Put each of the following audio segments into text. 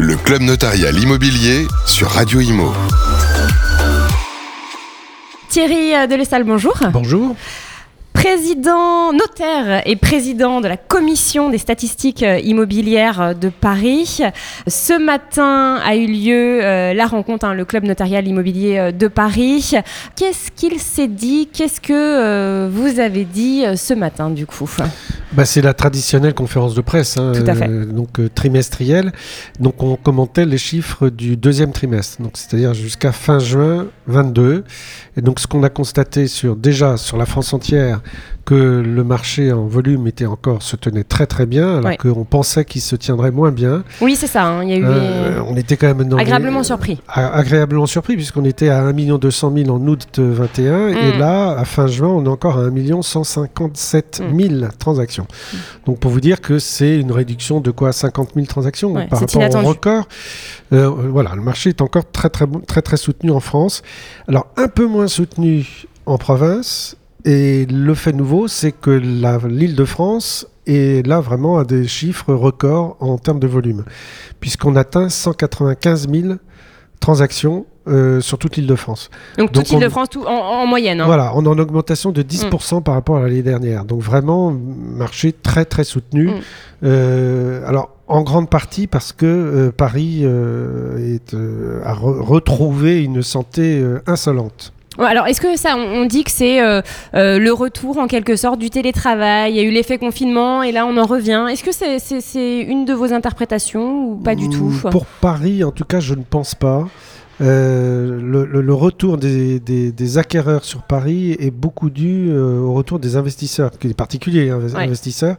Le club notarial immobilier sur Radio Imo. Thierry euh, Delessal, bonjour. Bonjour. Président notaire et président de la commission des statistiques euh, immobilières euh, de Paris. Ce matin a eu lieu euh, la rencontre, hein, le club notarial immobilier de Paris. Qu'est-ce qu'il s'est dit? Qu'est-ce que euh, vous avez dit ce matin du coup? Bah, c'est la traditionnelle conférence de presse, hein, Tout à fait. euh, donc euh, trimestrielle. Donc on commentait les chiffres du deuxième trimestre, donc c'est-à-dire jusqu'à fin juin 22. Et donc ce qu'on a constaté sur déjà sur la France entière que le marché en volume était encore se tenait très très bien, alors Ouais. qu'on pensait qu'il se tiendrait moins bien. Oui, c'est ça. hein, y a eu Euh, on était quand même les- agréablement surpris. Agréablement surpris puisqu'on était à 1 200 000 en août 21 et Mm. là à fin juin on est encore à 1 157 000 transactions. Donc pour vous dire que c'est une réduction de quoi 50 000 transactions Ouais, par rapport inattendu. au record. Euh, voilà, le marché est encore très très très très soutenu en France. Alors un peu moins soutenu en province. Et le fait nouveau, c'est que la- l'île de France est là vraiment à des chiffres records en termes de volume, puisqu'on atteint 195 000 transactions euh, sur toute l'île de France. Donc, donc toute l'île de France tout, en, en moyenne. hein. Voilà, on est en augmentation de 10% par rapport à l'année dernière. Donc vraiment, marché très très soutenu. Mm. Euh, alors, en grande partie parce que euh, Paris est, a re- retrouvé une santé insolente. Alors, est-ce que ça, on dit que c'est euh, euh, le retour en quelque sorte du télétravail? Il y a eu l'effet confinement et là on en revient. Est-ce que c'est une de vos interprétations ou pas du tout? Mm, Pour Paris, en tout cas, je ne pense pas. Euh, le, le- le retour des, des- des acquéreurs sur Paris est beaucoup dû euh, au retour des investisseurs, des particuliers inves- Ouais. investisseurs.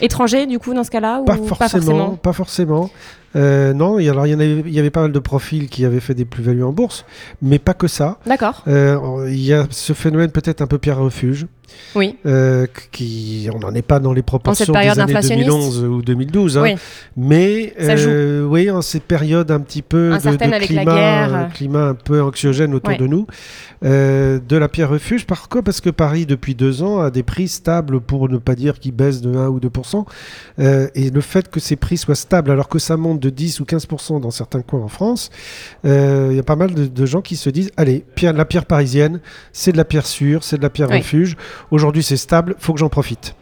Étranger du coup dans ce cas-là ou Pas forcément, pas forcément. Euh, non, il y, alors il y, avait, il y avait pas mal de profils qui avaient fait des plus-values en bourse, mais pas que ça. D'accord. Euh, il y a ce phénomène peut-être un peu pierre refuge, Oui. euh, qui on n'en est pas dans les proportions des années inflationniste 2011 ou 2012, hein, Oui. mais Ça euh, oui, en ces périodes un petit peu de, avec la climat, guerre. euh, climat un peu anxiogène autour Ouais. de nous, de la pierre refuge. Pourquoi Parce que Paris depuis deux ans a des prix stables, pour ne pas dire qu'ils baissent de 1 ou 2% euh, et le fait que ces prix soient stables, alors que ça monte de 10 ou 15 dans certains coins en France, euh, il y a pas mal de, de gens qui se disent allez, pierre, la pierre parisienne, c'est de la pierre sûre, c'est de la pierre Oui. refuge. Aujourd'hui, c'est stable, faut que j'en profite.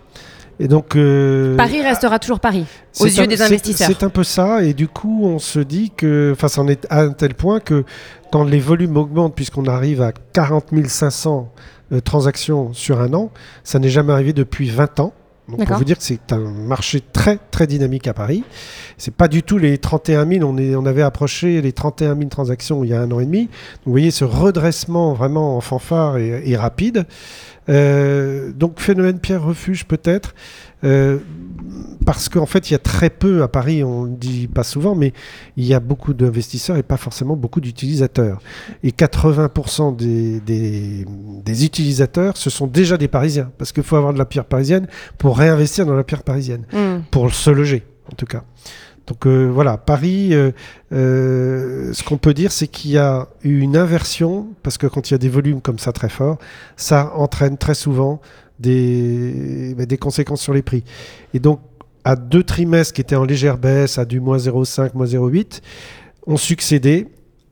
Et donc, euh, Paris restera toujours Paris aux yeux un- des investisseurs. C'est un peu ça, et du coup, on se dit que, enfin, c'en est à un tel point que quand les volumes augmentent, puisqu'on arrive à 40 500 euh, transactions sur un an, ça n'est jamais arrivé depuis 20 ans. Donc, pour vous dire que c'est un marché très très dynamique à Paris. C'est pas du tout les 31 000. On, est, on avait approché les 31 000 transactions il y a un an et demi. Donc, vous voyez ce redressement vraiment en fanfare et, et rapide. Euh, donc phénomène pierre refuge peut-être. Euh, parce qu'en fait, il y a très peu à Paris, on ne dit pas souvent, mais il y a beaucoup d'investisseurs et pas forcément beaucoup d'utilisateurs. Et 80% des, des, des utilisateurs, ce sont déjà des Parisiens, parce qu'il faut avoir de la pierre parisienne pour réinvestir dans la pierre parisienne, Hmm. pour se loger en tout cas. Donc euh, voilà, Paris, euh, euh, ce qu'on peut dire, c'est qu'il y a eu une inversion, parce que quand il y a des volumes comme ça très forts, ça entraîne très souvent des, bah, conséquences sur les prix. Et donc, à deux trimestres qui étaient en légère baisse, à du moins 0,5, moins 0,8, ont succédé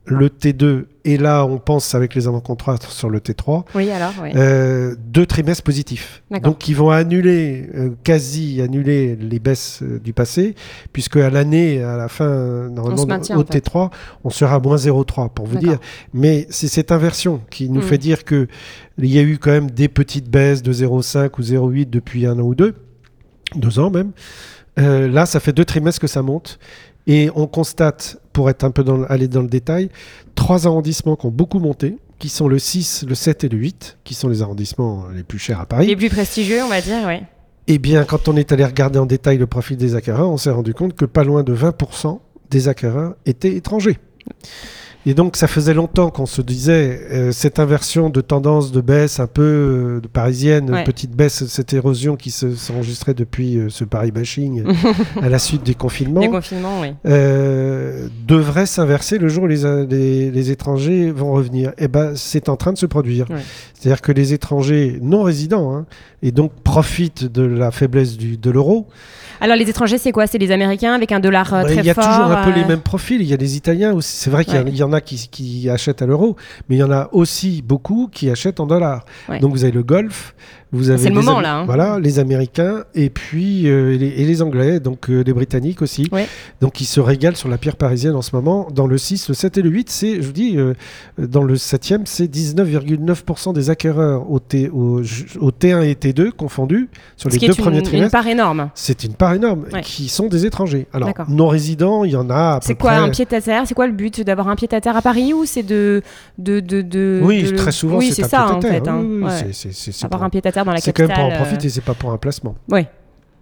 le T2 et là, on pense avec les avant-contrats sur le T3, Oui, alors, oui. euh, deux trimestres positifs. Donc, ils vont annuler, euh, quasi annuler les baisses euh, du passé, puisque à l'année, à la fin, normalement, maintient, au en fait. T3, on sera à moins 0,3 pour vous dire. Mais c'est cette inversion qui nous Mm. fait dire que il y a eu quand même des petites baisses de 0,5 ou 0,8 depuis un an ou deux, deux ans même. Là, ça fait deux trimestres que ça monte. Et on constate, pour être un peu dans, le- aller dans le détail, trois arrondissements qui ont beaucoup monté, qui sont le 6, le 7 et le 8, qui sont les arrondissements les plus chers à Paris. Les plus prestigieux, on va dire, oui. Eh bien, quand on est allé regarder en détail le profil des acquéreurs, on s'est rendu compte que pas loin de 20% des acquéreurs étaient étrangers. Et donc, ça faisait longtemps qu'on se disait, euh, cette inversion de tendance de baisse un peu euh, de parisienne, Ouais. petite baisse, cette érosion qui se- s'enregistrait depuis euh, ce Paris bashing à la suite des confinements, Les confinements, oui. devrait s'inverser le jour où les, les- les étrangers vont revenir. Et ben, c'est en train de se produire. Ouais. C'est-à-dire que les étrangers non résidents, hein, et donc profitent de la faiblesse du, de l'euro, Alors, les étrangers, c'est quoi? C'est les Américains avec un dollar bah, très il y a fort toujours un peu les mêmes profils. Il y a des Italiens aussi. C'est vrai qu'il y, a- en a qui, qui achètent à l'euro, mais il y en a aussi beaucoup qui achètent en dollars. Ouais. Donc vous avez le Golfe, vous avez C'est le les moment, Am- là, hein. Voilà, les Américains et puis euh, et les, et les Anglais, donc euh, les Britanniques aussi. Ouais. Donc ils se régalent sur la pierre parisienne en ce moment. Dans le 6, le 7 et le 8, c'est, je vous dis, euh, dans le 7e, c'est 19,9% des acquéreurs au, T, au, au T1 et T2 confondus sur Ce les qui deux est une, premiers une trimestres. part énorme. C'est une part énorme Ouais. qui sont des étrangers. Alors D'accord. non résidents, il y en a à C'est peu quoi près. un pied à terre? C'est quoi le but d'avoir un pied à terre à Paris ou c'est de, de, de, de- Oui, de- très souvent oui, c'est un ça en fait. hein. Oui, oui, Ouais. c'est- c'est- c'est- c'est Avoir pour- un pied à terre dans la C'est quand même pour en euh, profiter, c'est pas pour un placement. Ouais.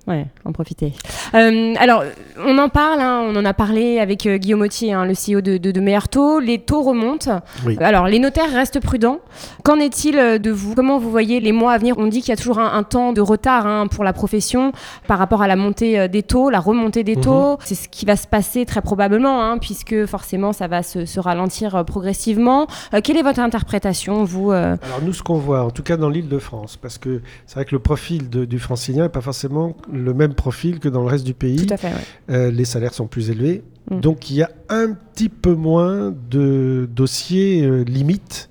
Ouais, en profiter. Euh, alors, on en parle, hein, on en a parlé avec euh, Guillaume Autier, hein, le CEO de, de, de Meilleur Taux. Les taux remontent. Oui. Alors, les notaires restent prudents. Qu'en est-il euh, de vous? Comment vous voyez les mois à venir? On dit qu'il y a toujours un, un temps de retard hein, pour la profession par rapport à la montée des taux, la remontée des Mhm. taux. C'est ce qui va se passer très probablement, puisque forcément, ça va se, se ralentir progressivement. Euh, quelle est votre interprétation, vous Alors nous, ce qu'on voit, en tout cas dans l'île de France, parce que c'est vrai que le profil de- du francilien n'est pas forcément le même profil que dans le reste du pays. Tout à fait, ouais. Euh, les salaires sont plus élevés. Mm. Donc il y a un petit peu moins de dossiers euh, limites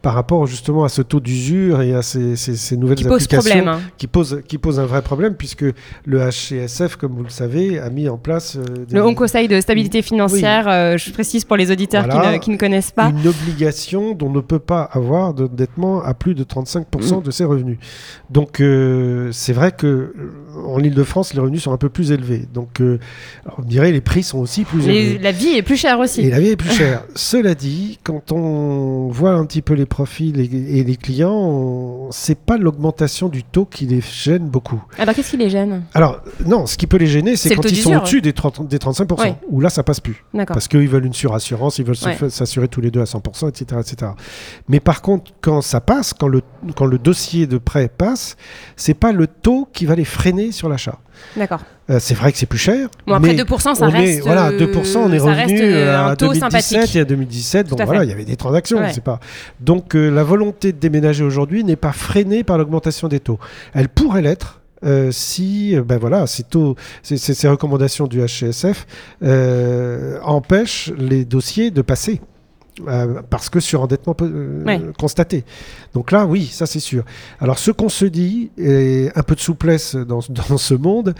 par rapport justement à ce taux d'usure et à ces, ces- ces nouvelles Qui pose problème. hein. qui posent qui pose un vrai problème puisque le HCSF, comme vous le savez, a mis en place euh, des- Le Haut Conseil de stabilité financière, euh, je précise pour les auditeurs qui ne- qui, ne, connaissent pas. une obligation dont ne peut pas avoir d'endettement à plus de 35% Mm. de ses revenus. Donc euh, c'est vrai que euh, en Ile-de-France, les revenus sont un peu plus élevés. Donc euh, on dirait les prix sont aussi plus élevés. la vie est plus chère aussi. Et la vie est plus chère. Cela dit, quand on voit un petit peu les profils et, et les clients, c'est pas l'augmentation du taux qui les gêne beaucoup. Alors qu'est-ce qui les gêne? Alors non, ce qui peut les gêner, c'est quand ils sont au-dessus des, 30 des 35%, Ouais. où là ça passe plus. Parce qu'ils veulent une surassurance, ils veulent Ouais. s'assurer tous les deux à 100%, etc., etc. Mais par contre, quand ça passe, quand le, quand le dossier de prêt passe, c'est pas le taux qui va les freiner sur l'achat. D'accord. Euh, c'est vrai que c'est plus cher. Bon, après mais 2%, ça on reste. est, voilà, euh, 2%, on est ça revenu euh, à un taux 2017 sympathique. et à 2017. Tout Donc à voilà, fait. il y avait des transactions. Ouais. Pas... Donc euh, la volonté de déménager aujourd'hui n'est pas freinée par l'augmentation des taux. Elle pourrait l'être. euh, si euh, ben voilà, ces, taux, ces, ces- recommandations du HCSF euh, empêchent les dossiers de passer. Euh, parce que surendettement euh, Ouais. constaté. Donc là, oui, ça c'est sûr. Alors ce qu'on se dit, et un peu de souplesse dans, dans ce monde,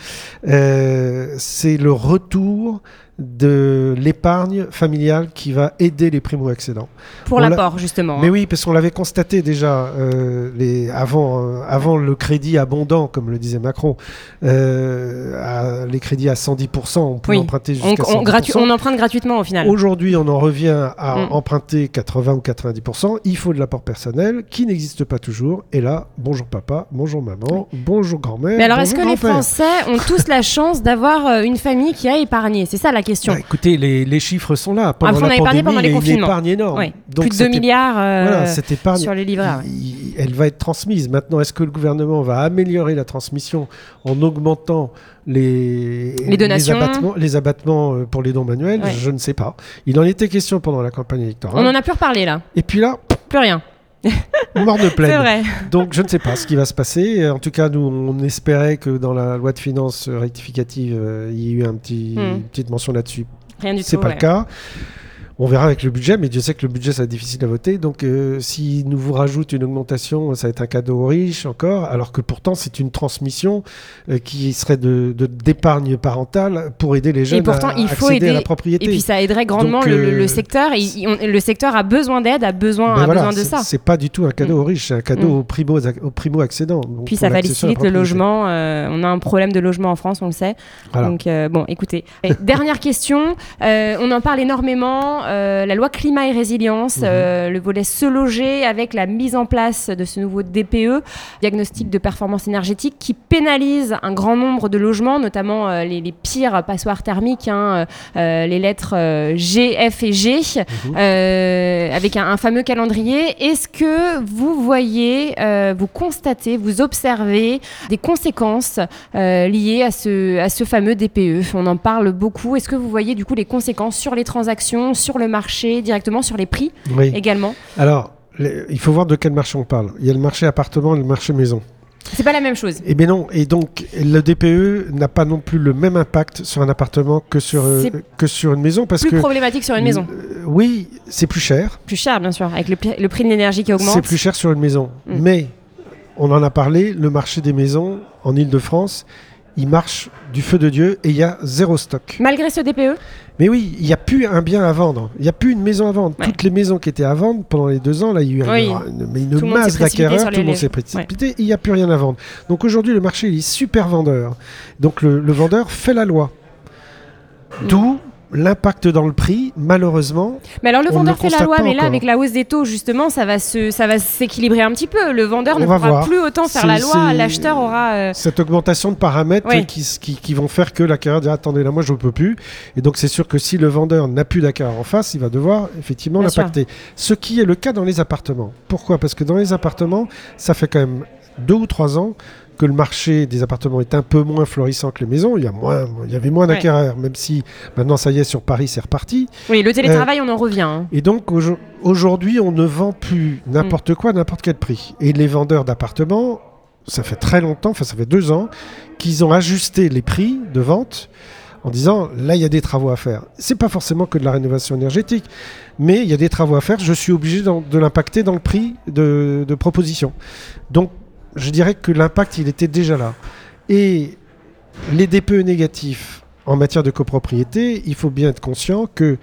euh, c'est le retour de l'épargne familiale qui va aider les primo-accédants. Pour on l'a- l'apport, justement. Mais hein. oui, parce qu'on l'avait constaté déjà euh, les, avant, euh, avant le crédit abondant, comme le disait Macron, euh, à- les crédits à 110%, on pouvait Oui. emprunter On, jusqu'à on, 110%. gratu- on emprunte gratuitement au final. Aujourd'hui, on en revient à Mm. emprunter 80 ou 90%. Il faut de l'apport personnel qui n'existe pas toujours. Et là, bonjour papa, bonjour maman, bonjour grand-mère. Mais alors, est-ce que les. Français ont tous la chance d'avoir une famille qui a épargné? C'est ça la question. Bah, Écoutez, les, les chiffres sont là. Pendant Ah, on a la pandémie, pendant les il y a une confinements. épargne énorme. Donc, Plus de 2 cette é- milliards euh, Voilà, cette épargne, sur les livrets. elle va être transmise. Maintenant, est-ce que le gouvernement va améliorer la transmission en augmentant les, Les abattements, les abattements euh, pour les dons manuels? Ouais. Je ne sais pas. Il en était question pendant la campagne électorale. On en a plus reparlé là. Et puis là, Plus rien. Mort de C'est plaine. vrai. Donc je ne sais pas ce qui va se passer. En tout cas, nous, on espérait que dans la loi de finances rectificative, euh, il y ait eu un petit, Hmm. une petite mention là-dessus. Rien du tout. C'est pas ouais. le cas. On verra avec le budget, mais Dieu sait que le budget, ça difficile à voter. Donc, euh, si nous vous rajoute une augmentation, ça va être un cadeau aux riches encore, alors que pourtant, c'est une transmission euh, qui serait de d'épargne parentale pour aider les jeunes pourtant, à il faut accéder à aider- la propriété. Et puis ça aiderait grandement Donc, le, le- euh, le secteur. Et on- le secteur a besoin d'aide, a besoin, Ben a voilà, besoin de ça. C'est pas du tout un cadeau Mm. aux riches, c'est un cadeau Mm. aux primo, aux primo accédants. donc Puis ça facilite le logement. euh, on a un problème de logement en France, on le sait. Voilà. Donc bon, écoutez. Et dernière question. on en parle énormément. Euh, la loi climat et résilience, Mhm. euh, le volet se loger avec la mise en place de ce nouveau DPE, diagnostic de performance énergétique, qui pénalise un grand nombre de logements, notamment euh, les, les pires passoires thermiques, hein, les lettres G, F et G, Mhm. avec un, un fameux calendrier. Est-ce que vous voyez, vous constatez, vous observez des conséquences liées à ce, à ce fameux DPE On en parle beaucoup. Est-ce que vous voyez du coup les conséquences sur les transactions, sur le marché, directement sur les prix Oui. également Alors, les- il faut voir de quel marché on parle. Il y a le marché appartement et le marché maison. C'est pas la même chose. Eh bien non, et donc le DPE n'a pas non plus le même impact sur un appartement que sur, euh, que sur une maison parce Plus que problématique sur une maison. euh, oui, c'est plus cher, Plus cher, bien sûr, avec le, le prix de l'énergie qui augmente. c'est plus cher sur une maison. Mm. Mais on en a parlé, le marché des maisons en Île-de-France, il marche du feu de Dieu et il y a zéro stock. Malgré ce DPE Mais oui, il n'y a plus un bien à vendre. Il n'y a plus une maison à vendre. Ouais. Toutes les maisons qui étaétaient à vendre pendant les deux ans, là, il y a eu Oui. une, mais une masse d'acquéreurs. Tout le monde s'est précipité. Il n'y a plus rien à vendre. Donc aujourd'hui, le marché il est super vendeur. Donc le, le vendeur fait la loi. D'où l'impact dans le prix, malheureusement. Mais alors le vendeur le fait la loi, mais là encore. avec la hausse des taux justement, ça va se, ça va s'équilibrer un petit peu. Le vendeur On ne va pourra voir. plus autant faire la loi, l'acheteur aura. euh, Cette augmentation de paramètres Oui. qui, qui- qui vont faire que l'acquéreur dit attendez là moi je ne peux plus et donc c'est sûr que si le vendeur n'a plus d'acquéreur en face il va devoir effectivement l'impacter ce qui est le cas dans les appartements pourquoi? Parce que dans les appartements ça fait quand même deux ou trois ans que le marché des appartements est un peu moins florissant que les maisons il y a moins il y avait moins Ouais. d'acquéreurs même si maintenant ça y est sur Paris c'est reparti Oui, le Euh, télétravail, on en revient. hein. et donc aujo- aujourd'hui, on ne vend plus Mm. n'importe quoi à n'importe quel prix. Et les vendeurs d'appartements, ça fait très longtemps, enfin ça fait deux ans, qu'ils ont ajusté les prix de vente en disant là il y a des travaux à faire. C'est pas forcément que de la rénovation énergétique, mais il y a des travaux à faire. Je suis obligé de l'impacter dans le prix de, de proposition. Donc je dirais que l'impact il était déjà là. Et les DPE négatifs en matière de copropriété, il faut bien être conscient que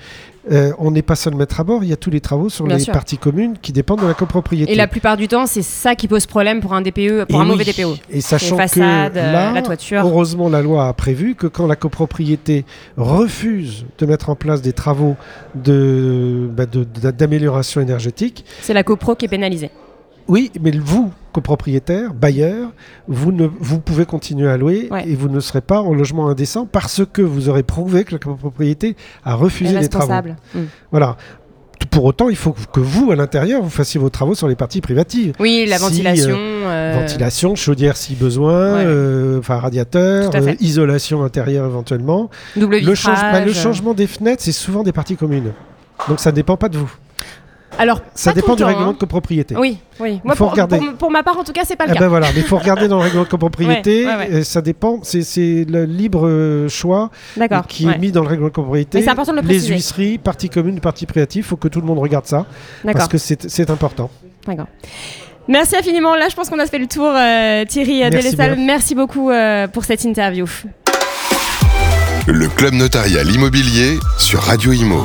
euh, on n'est pas seul maître à bord, il y a tous les travaux sur Bien les sûr. parties communes qui dépendent de la copropriété. Et la plupart du temps, c'est ça qui pose problème pour un DPE, pour Et un mauvais. DPE. Et sachant façades, que euh, là, la toiture. heureusement, la loi a prévu que quand la copropriété refuse de mettre en place des travaux de, bah, de- de- d'amélioration énergétique, C'est la copro qui est pénalisée. Oui, mais vous, copropriétaire, bailleur, vous, ne, vous pouvez continuer à louer Ouais. et vous ne serez pas en logement indécent parce que vous aurez prouvé que la copropriété a refusé les travaux. responsable. Mm. Voilà. Pour autant, il faut que vous, à l'intérieur, vous fassiez vos travaux sur les parties privatives. Oui, la Si, ventilation. euh, Ventilation, chaudière si besoin, Ouais. euh, enfin radiateur, euh, isolation intérieure éventuellement. Double Le, change- bah, le vitrage. changement des fenêtres, c'est souvent des parties communes. Donc ça ne dépend pas de vous. Alors, Ça pas tout dépend le du temps, règlement hein. de copropriété. Oui, oui. Moi, faut pour, regarder. pour- pour ma part, en tout cas, c'est pas le Eh cas. ben voilà, mais il faut regarder dans le règlement de copropriété. Ouais, ouais, ouais. et ça dépend, c'est- c'est le libre euh, choix D'accord. qui ouais. est mis dans le règlement de copropriété. Mais c'est important de le Les huisseries, parties communes, parties privatives, il faut que tout le monde regarde ça D'accord. parce que c'est c'est important. D'accord. Merci infiniment. Là, je pense qu'on a fait le tour, euh, Thierry bien. Merci beaucoup euh, pour cette interview. Le Club Notarial Immobilier sur Radio Imo.